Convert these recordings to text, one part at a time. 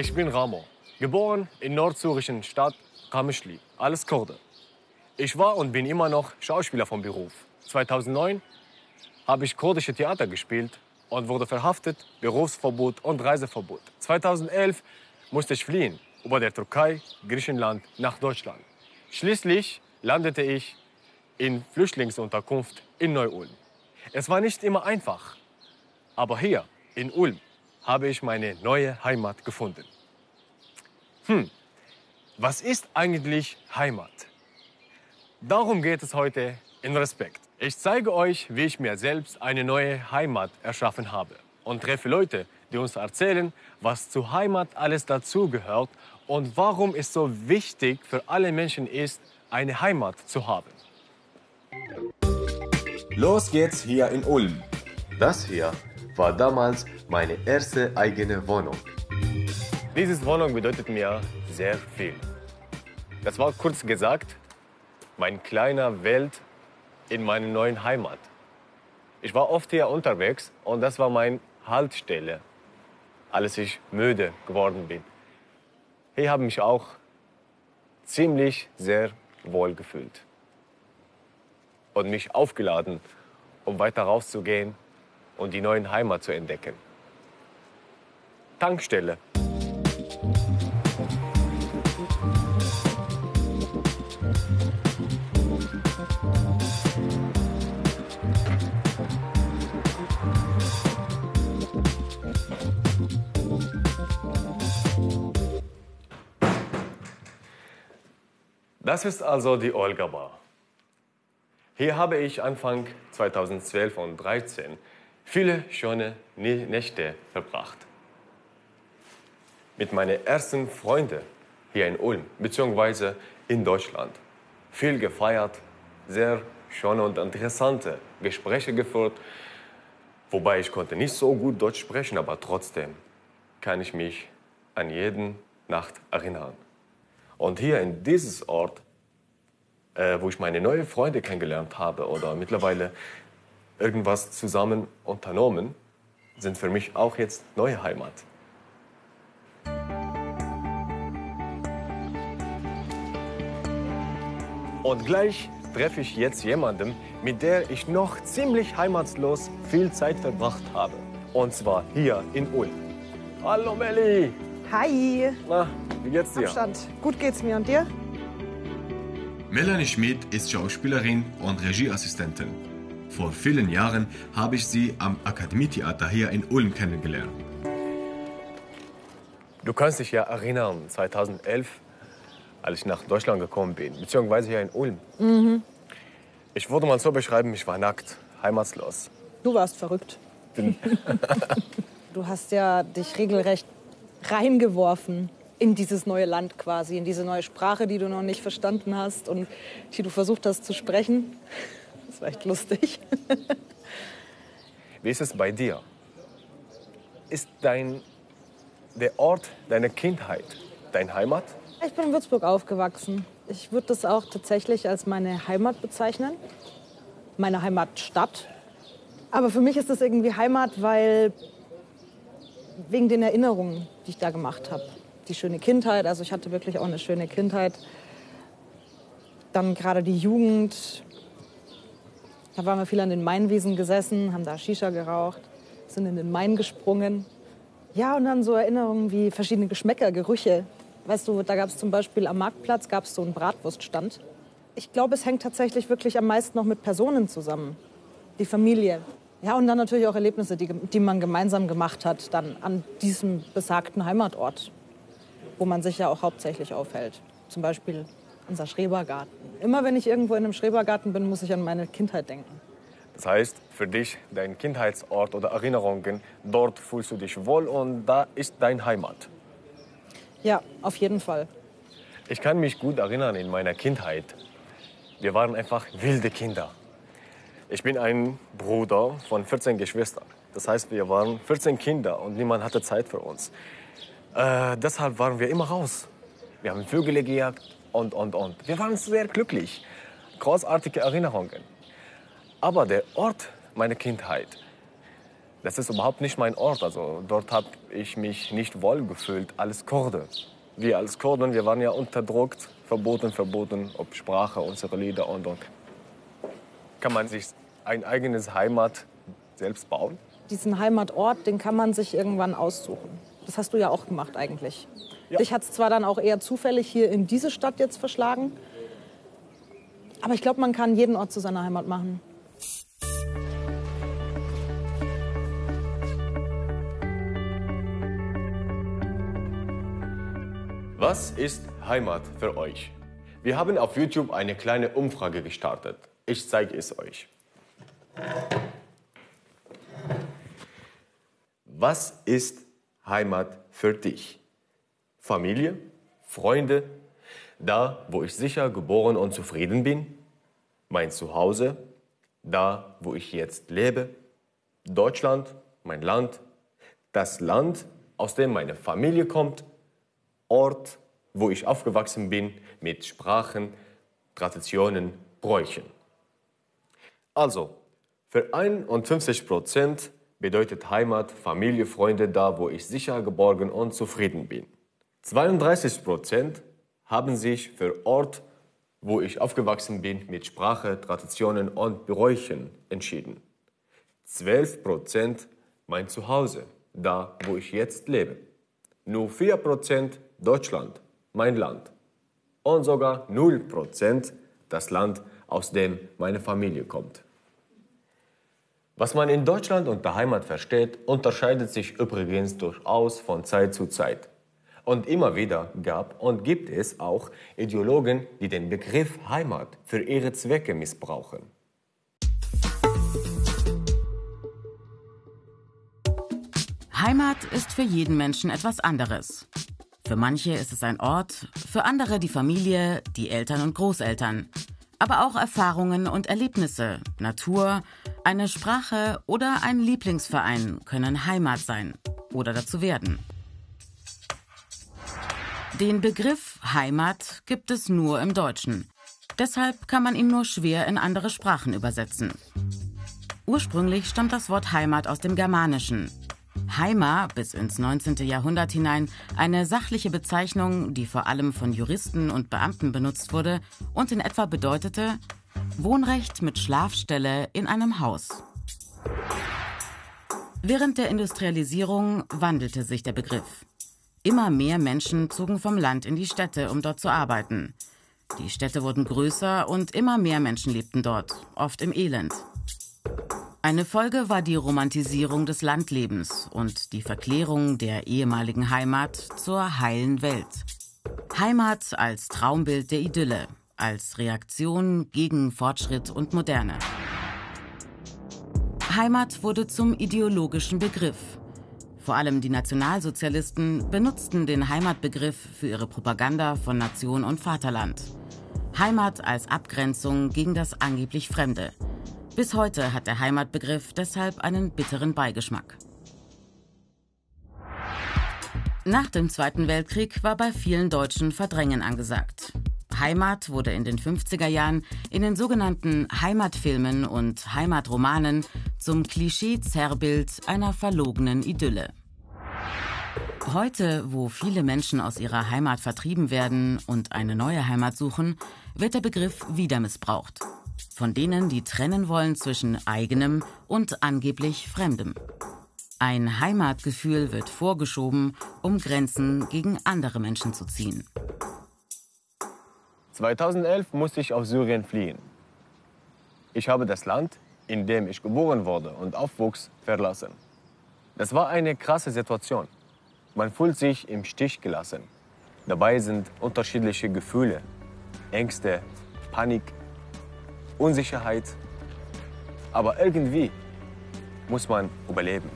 Ich bin Ramo. Geboren in nordsyrischen Stadt Kameschli, alles Kurde. Ich war und bin immer noch Schauspieler vom Beruf. 2009 habe ich kurdische Theater gespielt und wurde verhaftet, Berufsverbot und Reiseverbot. 2011 musste ich fliehen über der Türkei, Griechenland nach Deutschland. Schließlich landete ich in Flüchtlingsunterkunft in Neu-Ulm. Es war nicht immer einfach, aber hier in Ulm habe ich meine neue Heimat gefunden. Hm, was ist eigentlich Heimat? Darum geht es heute in Respekt. Ich zeige euch, wie ich mir selbst eine neue Heimat erschaffen habe und treffe Leute, die uns erzählen, was zur Heimat alles dazugehört und warum es so wichtig für alle Menschen ist, eine Heimat zu haben. Los geht's hier in Ulm. Das hier war damals meine erste eigene Wohnung. Diese Wohnung bedeutet mir sehr viel. Das war kurz gesagt mein kleiner Welt in meiner neuen Heimat. Ich war oft hier unterwegs und das war meine Haltestelle, als ich müde geworden bin. Hier habe ich mich auch ziemlich sehr wohl gefühlt und mich aufgeladen, um weiter rauszugehen und die neue Heimat zu entdecken. Tankstelle. Das ist also die Olga Bar. Hier habe ich Anfang 2012 und 2013 viele schöne Nächte verbracht. Mit meinen ersten Freunden hier in Ulm bzw. in Deutschland. Viel gefeiert, sehr schöne und interessante Gespräche geführt. Wobei ich konnte nicht so gut Deutsch sprechen, aber trotzdem kann ich mich an jeden Nacht erinnern. Und hier in dieses Ort, äh, wo ich meine neuen Freunde kennengelernt habe oder mittlerweile irgendwas zusammen unternommen, sind für mich auch jetzt neue Heimat. Und gleich treffe ich jetzt jemanden, mit der ich noch ziemlich heimatlos viel Zeit verbracht habe. Und zwar hier in Ulm. Hallo Melli! Hi! Na, wie geht's dir? Abstand. Gut geht's mir und dir? Melanie Schmidt ist Schauspielerin und Regieassistentin. Vor vielen Jahren habe ich sie am Akademietheater hier in Ulm kennengelernt. Du kannst dich ja erinnern, 2011, als ich nach Deutschland gekommen bin, beziehungsweise hier in Ulm. Mhm. Ich würde mal so beschreiben, ich war nackt, heimatslos. Du warst verrückt. du hast ja dich regelrecht reingeworfen in dieses neue Land quasi, in diese neue Sprache, die du noch nicht verstanden hast und die du versucht hast zu sprechen. Das war echt lustig. Wie ist es bei dir? Ist dein, der Ort deiner Kindheit dein Heimat? Ich bin in Würzburg aufgewachsen. Ich würde das auch tatsächlich als meine Heimat bezeichnen. Meine Heimatstadt. Aber für mich ist das irgendwie Heimat, weil wegen den Erinnerungen, die ich da gemacht habe die schöne Kindheit. Also ich hatte wirklich auch eine schöne Kindheit. Dann gerade die Jugend. Da waren wir viel an den Mainwiesen gesessen, haben da Shisha geraucht, sind in den Main gesprungen. Ja, und dann so Erinnerungen wie verschiedene Geschmäcker, Gerüche. Weißt du, da gab es zum Beispiel am Marktplatz gab so einen Bratwurststand. Ich glaube, es hängt tatsächlich wirklich am meisten noch mit Personen zusammen. Die Familie. Ja, und dann natürlich auch Erlebnisse, die, die man gemeinsam gemacht hat, dann an diesem besagten Heimatort wo man sich ja auch hauptsächlich aufhält. Zum Beispiel unser Schrebergarten. Immer wenn ich irgendwo in einem Schrebergarten bin, muss ich an meine Kindheit denken. Das heißt, für dich, dein Kindheitsort oder Erinnerungen, dort fühlst du dich wohl und da ist dein Heimat. Ja, auf jeden Fall. Ich kann mich gut erinnern in meiner Kindheit. Wir waren einfach wilde Kinder. Ich bin ein Bruder von 14 Geschwistern. Das heißt, wir waren 14 Kinder und niemand hatte Zeit für uns. Äh, deshalb waren wir immer raus. Wir haben Vögel gejagt und, und, und. Wir waren sehr glücklich. Großartige Erinnerungen. Aber der Ort meiner Kindheit Das ist überhaupt nicht mein Ort. Also dort habe ich mich nicht wohl gefühlt als Kurde. Wir als Kurden, wir waren ja unterdrückt, verboten, verboten, ob Sprache, unsere Lieder und und. Kann man sich ein eigenes Heimat selbst bauen? Diesen Heimatort, den kann man sich irgendwann aussuchen. Das hast du ja auch gemacht eigentlich. Ja. Dich hat es zwar dann auch eher zufällig hier in diese Stadt jetzt verschlagen, aber ich glaube, man kann jeden Ort zu seiner Heimat machen. Was ist Heimat für euch? Wir haben auf YouTube eine kleine Umfrage gestartet. Ich zeige es euch. Was ist Heimat für dich? Familie? Freunde? Da, wo ich sicher geboren und zufrieden bin? Mein Zuhause? Da, wo ich jetzt lebe? Deutschland? Mein Land? Das Land, aus dem meine Familie kommt? Ort, wo ich aufgewachsen bin mit Sprachen, Traditionen, Bräuchen. Also, für 51 Prozent bedeutet Heimat Familie, Freunde da, wo ich sicher geborgen und zufrieden bin. 32 Prozent haben sich für Ort, wo ich aufgewachsen bin, mit Sprache, Traditionen und Bräuchen entschieden. 12 Prozent mein Zuhause, da, wo ich jetzt lebe. Nur 4 Prozent Deutschland, mein Land. Und sogar 0 Prozent das Land, aus dem meine Familie kommt. Was man in Deutschland unter Heimat versteht, unterscheidet sich übrigens durchaus von Zeit zu Zeit. Und immer wieder gab und gibt es auch Ideologen, die den Begriff Heimat für ihre Zwecke missbrauchen. Heimat ist für jeden Menschen etwas anderes. Für manche ist es ein Ort, für andere die Familie, die Eltern und Großeltern. Aber auch Erfahrungen und Erlebnisse, Natur, eine Sprache oder ein Lieblingsverein können Heimat sein oder dazu werden. Den Begriff Heimat gibt es nur im Deutschen. Deshalb kann man ihn nur schwer in andere Sprachen übersetzen. Ursprünglich stammt das Wort Heimat aus dem Germanischen. Heima bis ins 19. Jahrhundert hinein eine sachliche Bezeichnung, die vor allem von Juristen und Beamten benutzt wurde und in etwa bedeutete Wohnrecht mit Schlafstelle in einem Haus. Während der Industrialisierung wandelte sich der Begriff. Immer mehr Menschen zogen vom Land in die Städte, um dort zu arbeiten. Die Städte wurden größer und immer mehr Menschen lebten dort, oft im Elend. Eine Folge war die Romantisierung des Landlebens und die Verklärung der ehemaligen Heimat zur heilen Welt. Heimat als Traumbild der Idylle, als Reaktion gegen Fortschritt und Moderne. Heimat wurde zum ideologischen Begriff. Vor allem die Nationalsozialisten benutzten den Heimatbegriff für ihre Propaganda von Nation und Vaterland. Heimat als Abgrenzung gegen das angeblich Fremde. Bis heute hat der Heimatbegriff deshalb einen bitteren Beigeschmack. Nach dem Zweiten Weltkrieg war bei vielen Deutschen Verdrängen angesagt. Heimat wurde in den 50er Jahren in den sogenannten Heimatfilmen und Heimatromanen zum Klischee-Zerrbild einer verlogenen Idylle. Heute, wo viele Menschen aus ihrer Heimat vertrieben werden und eine neue Heimat suchen, wird der Begriff wieder missbraucht. Von denen, die trennen wollen zwischen eigenem und angeblich Fremdem. Ein Heimatgefühl wird vorgeschoben, um Grenzen gegen andere Menschen zu ziehen. 2011 musste ich aus Syrien fliehen. Ich habe das Land, in dem ich geboren wurde und aufwuchs, verlassen. Das war eine krasse Situation. Man fühlt sich im Stich gelassen. Dabei sind unterschiedliche Gefühle, Ängste, Panik, Unsicherheit. Aber irgendwie muss man überleben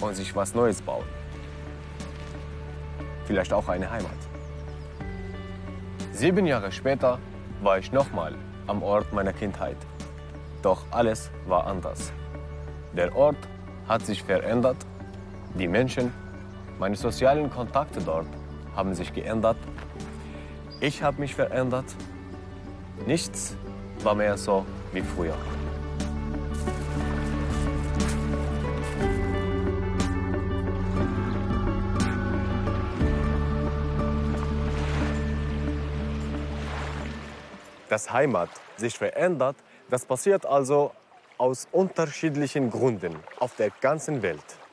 und sich was Neues bauen. Vielleicht auch eine Heimat. Sieben Jahre später war ich nochmal am Ort meiner Kindheit. Doch alles war anders. Der Ort hat sich verändert, die Menschen, meine sozialen Kontakte dort haben sich geändert. Ich habe mich verändert. Nichts war mehr so wie früher. Dass Heimat sich verändert, das passiert also aus unterschiedlichen Gründen auf der ganzen Welt.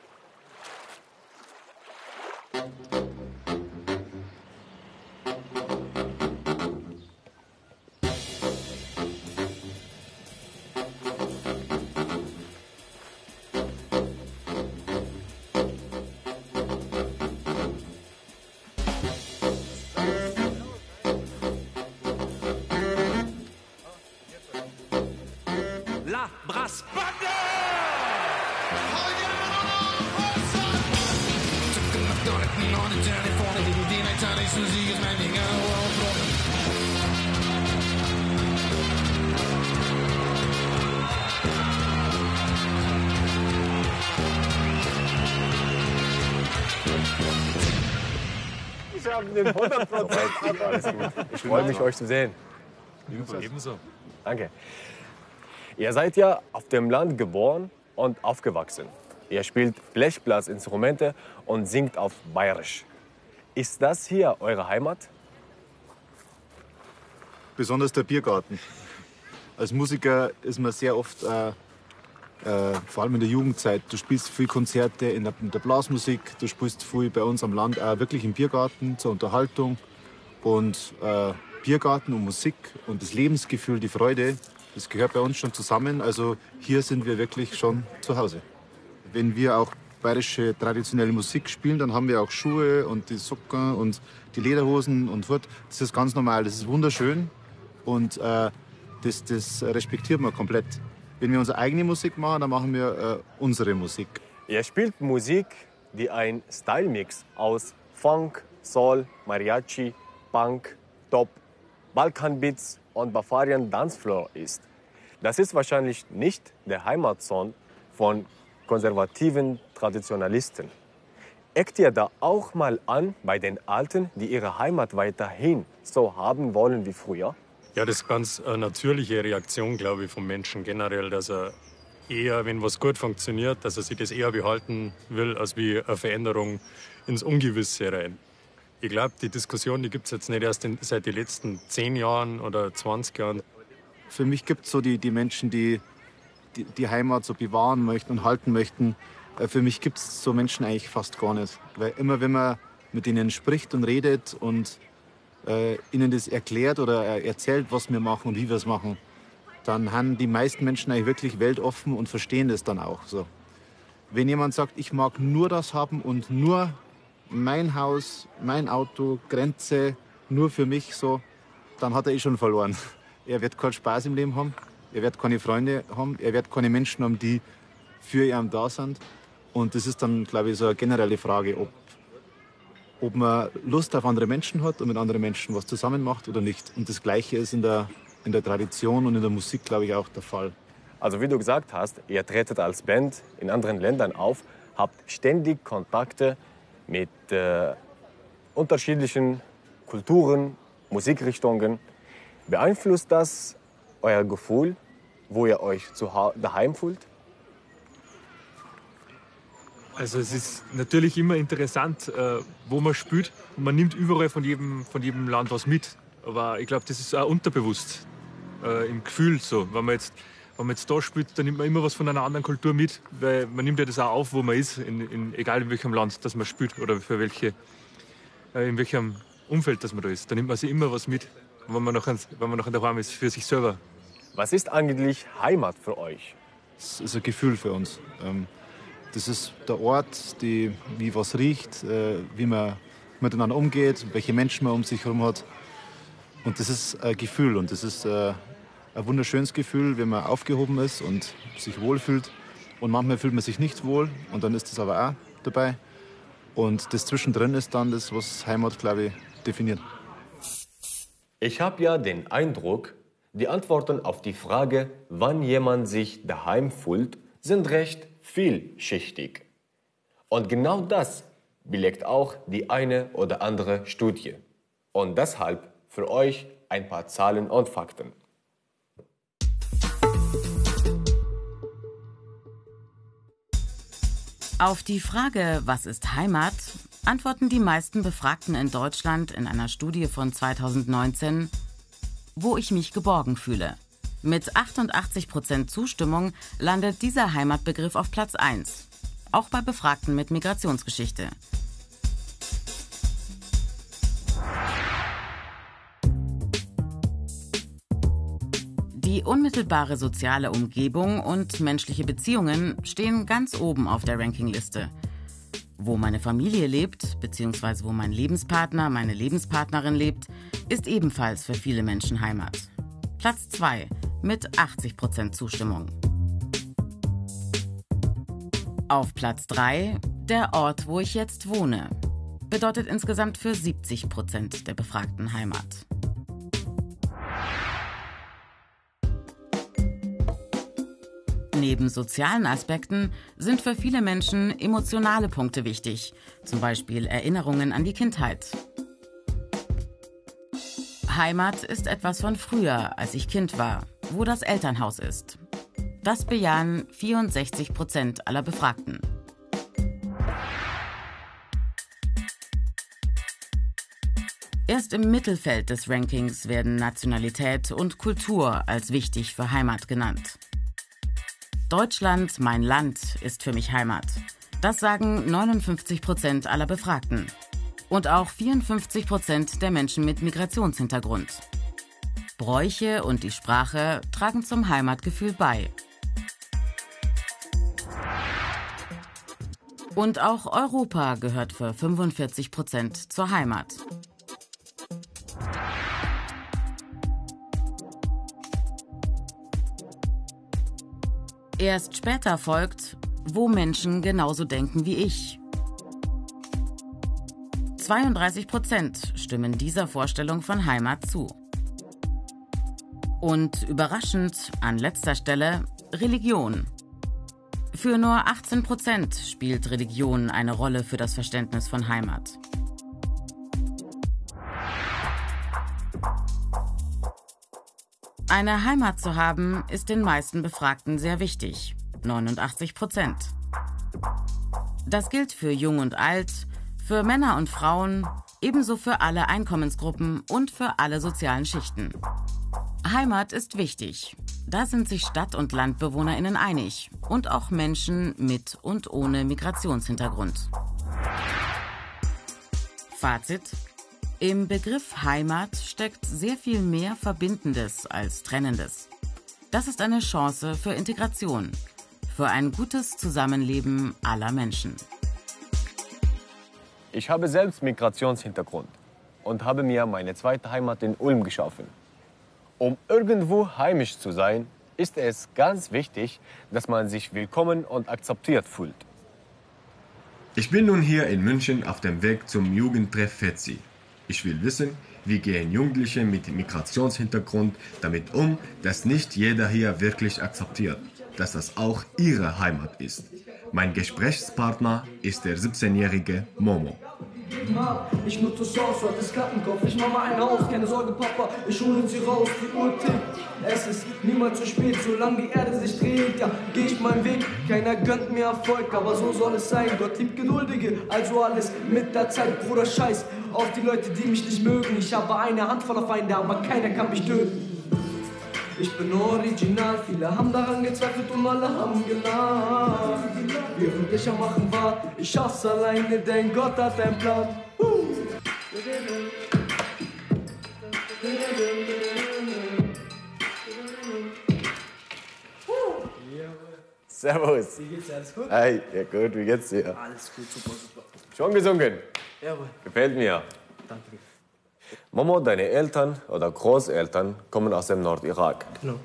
100 Alles gut. Ich freue mich, euch zu sehen. Ebenso. Danke. Ihr seid ja auf dem Land geboren und aufgewachsen. Ihr spielt Blechblasinstrumente und singt auf Bayerisch. Ist das hier eure Heimat? besonders der Biergarten. Als Musiker ist man sehr oft, äh, äh, vor allem in der Jugendzeit, du spielst viel Konzerte in der, in der Blasmusik, du spielst viel bei uns am Land, auch wirklich im Biergarten zur Unterhaltung. Und äh, Biergarten und Musik und das Lebensgefühl, die Freude, das gehört bei uns schon zusammen. Also hier sind wir wirklich schon zu Hause. Wenn wir auch bayerische traditionelle Musik spielen, dann haben wir auch Schuhe und die Socken und die Lederhosen und fort. Das ist ganz normal, das ist wunderschön und äh, das, das respektiert man komplett. Wenn wir unsere eigene Musik machen, dann machen wir äh, unsere Musik. Ihr spielt Musik, die ein Style-Mix aus Funk, Soul, Mariachi, Punk, Top, Balkanbeats und Bavarian Dancefloor ist. Das ist wahrscheinlich nicht der Heimatsound von konservativen Traditionalisten. Eckt ihr da auch mal an bei den Alten, die ihre Heimat weiterhin so haben wollen wie früher? Ja, das ist ganz eine natürliche Reaktion, glaube ich, vom Menschen generell, dass er eher, wenn was gut funktioniert, dass er sich das eher behalten will, als wie eine Veränderung ins Ungewisse rein. Ich glaube, die Diskussion, die gibt es jetzt nicht erst in, seit den letzten 10 Jahren oder 20 Jahren. Für mich gibt es so die, die Menschen, die, die die Heimat so bewahren möchten und halten möchten. Äh, Für mich gibt es so Menschen eigentlich fast gar nicht. Weil immer wenn man mit ihnen spricht und redet und äh, ihnen das erklärt oder äh, erzählt, was wir machen und wie wir es machen, dann haben die meisten Menschen eigentlich wirklich weltoffen und verstehen das dann auch. So. Wenn jemand sagt, ich mag nur das haben und nur mein Haus, mein Auto, Grenze, nur für mich so, dann hat er eh schon verloren. Er wird keinen Spaß im Leben haben, er wird keine Freunde haben, er wird keine Menschen haben, die für ihn da sind. Und das ist dann, glaube ich, so eine generelle Frage, ob, ob man Lust auf andere Menschen hat und mit anderen Menschen was zusammen macht oder nicht. Und das Gleiche ist in der, in der Tradition und in der Musik, glaube ich, auch der Fall. Also wie du gesagt hast, ihr tretet als Band in anderen Ländern auf, habt ständig Kontakte mit äh, unterschiedlichen Kulturen, Musikrichtungen. Beeinflusst das euer Gefühl, wo ihr euch zu daheim fühlt? Also es ist natürlich immer interessant, äh, wo man spielt. Und man nimmt überall von jedem, von jedem Land was mit. Aber ich glaube, das ist auch unterbewusst äh, im Gefühl so. Wenn man, jetzt, wenn man jetzt da spielt, dann nimmt man immer was von einer anderen Kultur mit. Weil man nimmt ja das auch auf, wo man ist, in, in, egal in welchem Land das man spielt oder für welche, äh, in welchem Umfeld das man da ist. Da nimmt man sich immer was mit, wenn man noch, wenn man noch daheim ist, für sich selber. Was ist eigentlich Heimat für euch? Das ist ein Gefühl für uns. Ähm, Das ist der Ort, die, wie was riecht, äh, wie man miteinander umgeht, welche Menschen man um sich herum hat. Und das ist ein Gefühl und das ist äh, ein wunderschönes Gefühl, wenn man aufgehoben ist und sich wohlfühlt. Und manchmal fühlt man sich nicht wohl und dann ist das aber auch dabei. Und das zwischendrin ist dann das, was Heimat, glaube ich, definiert. Ich habe ja den Eindruck, die Antworten auf die Frage, wann jemand sich daheim fühlt, sind recht vielschichtig. Und genau das belegt auch die eine oder andere Studie. Und deshalb für euch ein paar Zahlen und Fakten. Auf die Frage, was ist Heimat, antworten die meisten Befragten in Deutschland in einer Studie von 2019 wo ich mich geborgen fühle. Mit 88 Prozent Zustimmung landet dieser Heimatbegriff auf Platz 1. Auch bei Befragten mit Migrationsgeschichte. Die unmittelbare soziale Umgebung und menschliche Beziehungen stehen ganz oben auf der Rankingliste. Wo meine Familie lebt, beziehungsweise wo mein Lebenspartner, meine Lebenspartnerin lebt, ist ebenfalls für viele Menschen Heimat. Platz 2 mit 80% Zustimmung. Auf Platz 3 der Ort, wo ich jetzt wohne. Bedeutet insgesamt für 70% der Befragten Heimat. Neben sozialen Aspekten sind für viele Menschen emotionale Punkte wichtig, zum Beispiel Erinnerungen an die Kindheit. Heimat ist etwas von früher, als ich Kind war, wo das Elternhaus ist. Das bejahen 64 Prozent aller Befragten. Erst im Mittelfeld des Rankings werden Nationalität und Kultur als wichtig für Heimat genannt. Deutschland, mein Land, ist für mich Heimat. Das sagen 59 Prozent aller Befragten. Und auch 54 Prozent der Menschen mit Migrationshintergrund. Bräuche und die Sprache tragen zum Heimatgefühl bei. Und auch Europa gehört für 45 Prozent zur Heimat. Erst später folgt, wo Menschen genauso denken wie ich. 32 Prozent stimmen dieser Vorstellung von Heimat zu. Und überraschend an letzter Stelle Religion. Für nur 18 Prozent spielt Religion eine Rolle für das Verständnis von Heimat. Eine Heimat zu haben, ist den meisten Befragten sehr wichtig. 89 Prozent. Das gilt für Jung und Alt, für Männer und Frauen, ebenso für alle Einkommensgruppen und für alle sozialen Schichten. Heimat ist wichtig. Da sind sich Stadt- und Landbewohnerinnen einig und auch Menschen mit und ohne Migrationshintergrund. Fazit im Begriff Heimat steckt sehr viel mehr Verbindendes als Trennendes. Das ist eine Chance für Integration, für ein gutes Zusammenleben aller Menschen. Ich habe selbst Migrationshintergrund und habe mir meine zweite Heimat in Ulm geschaffen. Um irgendwo heimisch zu sein, ist es ganz wichtig, dass man sich willkommen und akzeptiert fühlt. Ich bin nun hier in München auf dem Weg zum Jugendtreff FETSI. Ich will wissen, wie gehen Jugendliche mit Migrationshintergrund damit um, dass nicht jeder hier wirklich akzeptiert, dass das auch ihre Heimat ist. Mein Gesprächspartner ist der 17-jährige Momo. Ich nutze Chance, das Plattenkopf. Ich mach mal einen aus, keine Sorge, Papa. Ich hole sie raus, die Uhr tickt. Es ist niemals zu spät, solange die Erde sich dreht. Ja, geh ich meinen Weg, keiner gönnt mir Erfolg, aber so soll es sein. Gott liebt Geduldige, also alles mit der Zeit, Bruder, scheiß auf die Leute, die mich nicht mögen. Ich habe eine Handvoll Feinde, aber keiner kann mich töten. Ich bin original, viele haben daran gezweifelt und alle haben gelacht. Ich am Machen war, ich schaff's alleine, denn Gott hat einen Plan. Uh. Servus. Wie geht's dir? Alles gut? Hey, ja gut, wie geht's dir? Alles gut, super, super. Schon gesungen? Jawohl, Gefällt mir. danke. Momo, deine Eltern oder Großeltern kommen aus dem Nordirak. Genau.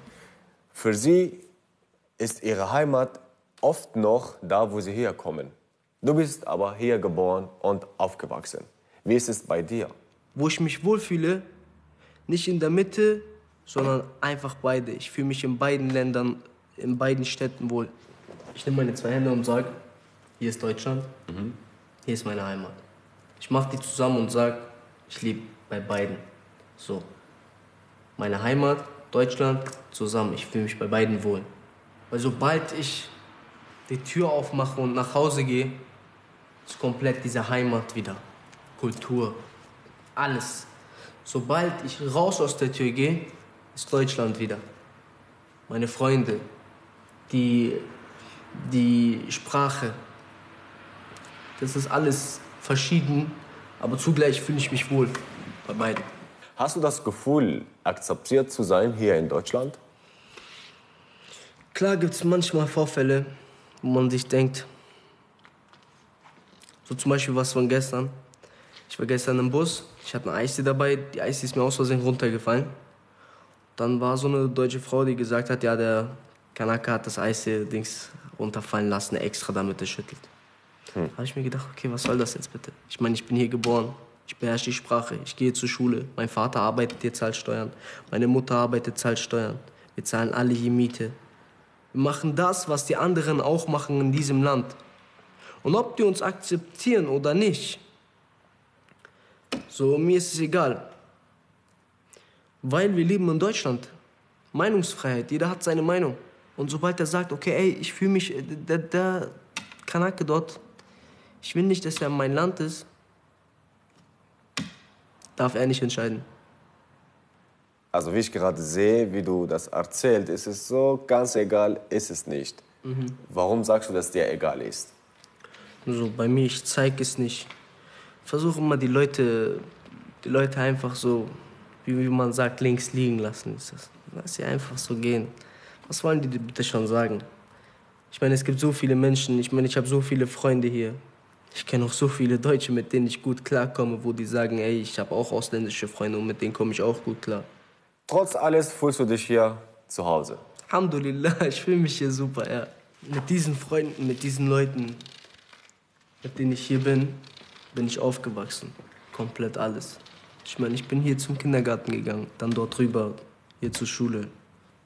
Für sie ist ihre Heimat oft noch da, wo sie herkommen. Du bist aber hier geboren und aufgewachsen. Wie ist es bei dir? Wo ich mich wohlfühle, nicht in der Mitte, sondern einfach beide. Ich fühle mich in beiden Ländern, in beiden Städten wohl. Ich nehme meine zwei Hände und sage, hier ist Deutschland, hier ist meine Heimat. Ich mache die zusammen und sage, ich lebe bei beiden. So. Meine Heimat, Deutschland, zusammen. Ich fühle mich bei beiden wohl. Weil sobald ich die Tür aufmache und nach Hause gehe, ist komplett diese Heimat wieder. Kultur, alles. Sobald ich raus aus der Tür gehe, ist Deutschland wieder. Meine Freunde, die, die Sprache. Das ist alles verschieden, aber zugleich fühle ich mich wohl bei beiden. Hast du das Gefühl, akzeptiert zu sein hier in Deutschland? Klar gibt es manchmal Vorfälle, wo man sich denkt, so zum Beispiel was von gestern. Ich war gestern im Bus, ich hatte eine Eistee dabei, die Eistee ist mir aus Versehen runtergefallen. Dann war so eine deutsche Frau, die gesagt hat, ja, der Kanaka hat das Eistee-Dings runterfallen lassen, extra damit er schüttelt. Hm. habe ich mir gedacht, okay, was soll das jetzt bitte? Ich meine, ich bin hier geboren, ich beherrsche die Sprache, ich gehe zur Schule, mein Vater arbeitet, hier zahlt Steuern, meine Mutter arbeitet, zahlt Steuern. Wir zahlen alle hier Miete. Wir machen das, was die anderen auch machen in diesem Land. Und ob die uns akzeptieren oder nicht, so mir ist es egal. Weil wir leben in Deutschland. Meinungsfreiheit, jeder hat seine Meinung. Und sobald er sagt, okay, ey, ich fühle mich, äh, der, der Kanake dort, ich will nicht, dass er mein Land ist, darf er nicht entscheiden. Also wie ich gerade sehe, wie du das erzählst, ist es so ganz egal, ist es nicht. Mhm. Warum sagst du, dass dir egal ist? So, bei mir, ich zeige es nicht. Ich versuche immer die Leute, die Leute einfach so, wie, wie man sagt, links liegen lassen. Ist das. Lass sie einfach so gehen. Was wollen die bitte schon sagen? Ich meine, es gibt so viele Menschen. Ich meine, ich habe so viele Freunde hier. Ich kenne auch so viele Deutsche, mit denen ich gut klarkomme, wo die sagen, ey, ich habe auch ausländische Freunde und mit denen komme ich auch gut klar. Trotz alles fühlst du dich hier zu Hause. Alhamdulillah, ich fühle mich hier super, ja. Mit diesen Freunden, mit diesen Leuten, mit denen ich hier bin, bin ich aufgewachsen. Komplett alles. Ich meine, ich bin hier zum Kindergarten gegangen, dann dort rüber, hier zur Schule,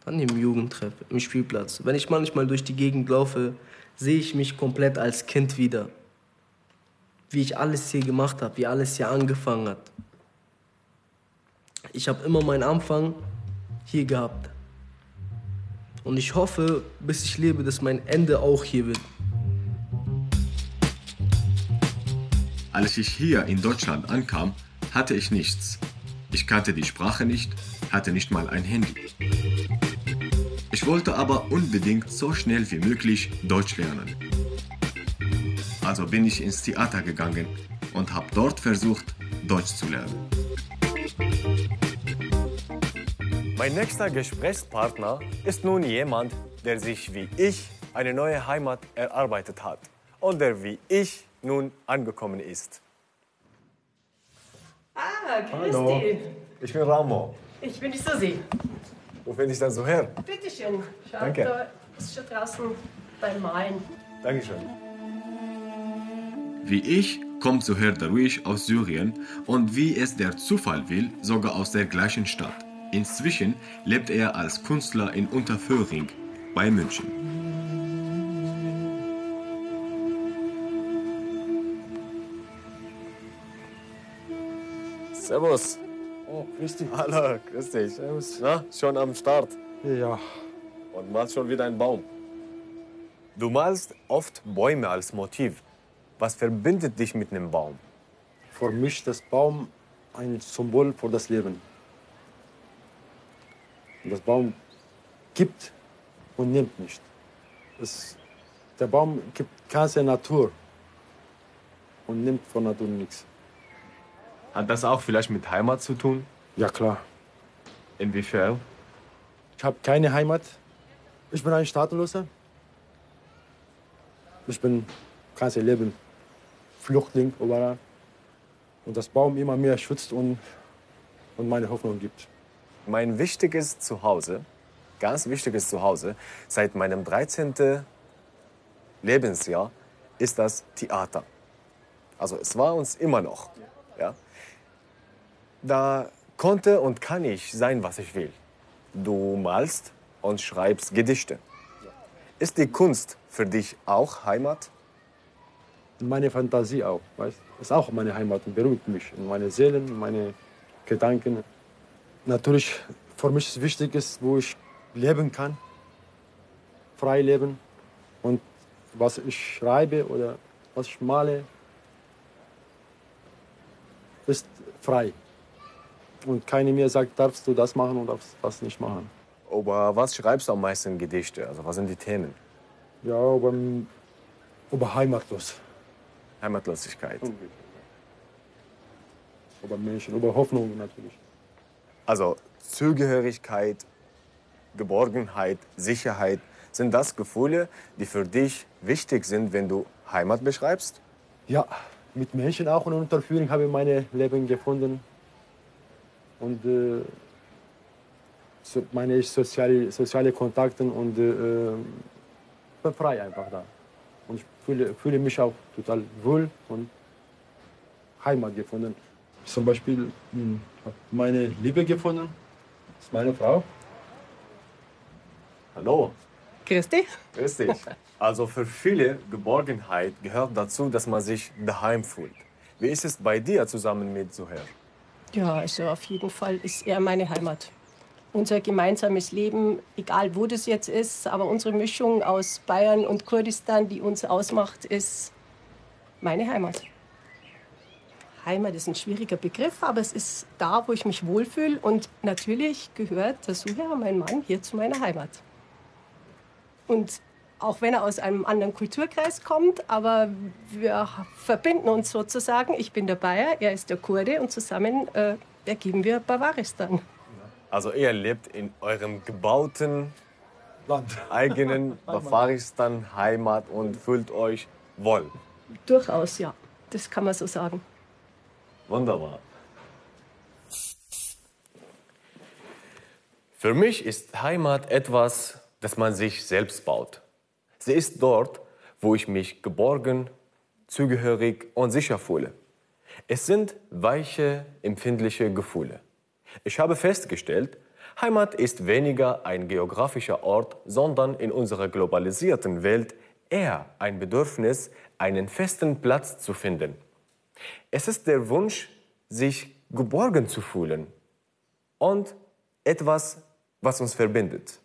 dann im Jugendtreff, im Spielplatz. Wenn ich manchmal durch die Gegend laufe, sehe ich mich komplett als Kind wieder. Wie ich alles hier gemacht habe, wie alles hier angefangen hat. Ich habe immer meinen Anfang hier gehabt. Und ich hoffe, bis ich lebe, dass mein Ende auch hier wird. Als ich hier in Deutschland ankam, hatte ich nichts. Ich kannte die Sprache nicht, hatte nicht mal ein Handy. Ich wollte aber unbedingt so schnell wie möglich Deutsch lernen. Also bin ich ins Theater gegangen und habe dort versucht, Deutsch zu lernen. Mein nächster Gesprächspartner ist nun jemand, der sich wie ich eine neue Heimat erarbeitet hat und der wie ich nun angekommen ist. Ah, Christi. ich bin Ramo. Ich bin die Susi. Wo finde ich dann so her? Bitte schön. Schau, Danke. da ist schon draußen beim Malen. Dankeschön. Wie ich kommt Suher Darwish aus Syrien und wie es der Zufall will, sogar aus der gleichen Stadt. Inzwischen lebt er als Künstler in Unterföhring bei München. Servus. Oh, grüß dich. Hallo, grüß dich. Servus. Na, schon am Start. Ja, Und malst schon wieder einen Baum. Du malst oft Bäume als Motiv. Was verbindet dich mit einem Baum? für mich ist das Baum ein Symbol für das Leben. Und das Baum gibt und nimmt nicht. Es, der Baum gibt ganze Natur und nimmt von Natur nichts. Hat das auch vielleicht mit Heimat zu tun? Ja klar. Inwiefern? Ich habe keine Heimat. Ich bin ein Staatenloser. Ich bin ganze Leben Flüchtling überall. Und das Baum immer mehr schützt und, und meine Hoffnung gibt. Mein wichtiges Zuhause, ganz wichtiges Zuhause, seit meinem 13. Lebensjahr ist das Theater. Also es war uns immer noch. Ja? Da konnte und kann ich sein, was ich will. Du malst und schreibst Gedichte. Ist die Kunst für dich auch Heimat? Meine Fantasie auch. Weißt? Ist auch meine Heimat und beruhigt mich. Und meine Seele, meine Gedanken. Natürlich, für mich ist wichtig, ist, wo ich leben kann. Frei leben. Und was ich schreibe oder was ich male, ist frei. und keiner mir sagt, darfst du das machen und darfst das nicht machen. Aber was schreibst du am meisten Gedichte? Also was sind die Themen? Ja, über, über Heimatlos. Heimatlosigkeit. Über Menschen, über Hoffnung natürlich. Also Zugehörigkeit, Geborgenheit, Sicherheit. Sind das Gefühle, die für dich wichtig sind, wenn du Heimat beschreibst? Ja, mit Menschen auch und unter Führung habe ich mein Leben gefunden. Und äh, so, meine ich soziale, soziale Kontakte und äh, bin frei einfach da. Und ich fühle, fühle mich auch total wohl und Heimat gefunden. Zum Beispiel hm, habe meine Liebe gefunden. Das ist meine Frau. Hallo. Christi? Grüß dich. Also für viele Geborgenheit gehört dazu, dass man sich daheim fühlt. Wie ist es bei dir zusammen mit Suher? Ja, also auf jeden Fall ist er meine Heimat. Unser gemeinsames Leben, egal wo das jetzt ist, aber unsere Mischung aus Bayern und Kurdistan, die uns ausmacht, ist meine Heimat. Heimat ist ein schwieriger Begriff, aber es ist da, wo ich mich wohlfühle. Und natürlich gehört der Suher, mein Mann, hier zu meiner Heimat. Und auch wenn er aus einem anderen Kulturkreis kommt, aber wir verbinden uns sozusagen. Ich bin der Bayer, er ist der Kurde und zusammen äh, ergeben wir Bavaristan. Also ihr lebt in eurem gebauten, Land. eigenen Bafaristan Heimat und fühlt euch wohl. Durchaus, ja. Das kann man so sagen. Wunderbar. Für mich ist Heimat etwas, das man sich selbst baut. Sie ist dort, wo ich mich geborgen, zugehörig und sicher fühle. Es sind weiche, empfindliche Gefühle. Ich habe festgestellt, Heimat ist weniger ein geografischer Ort, sondern in unserer globalisierten Welt eher ein Bedürfnis, einen festen Platz zu finden. Es ist der Wunsch, sich geborgen zu fühlen und etwas, was uns verbindet.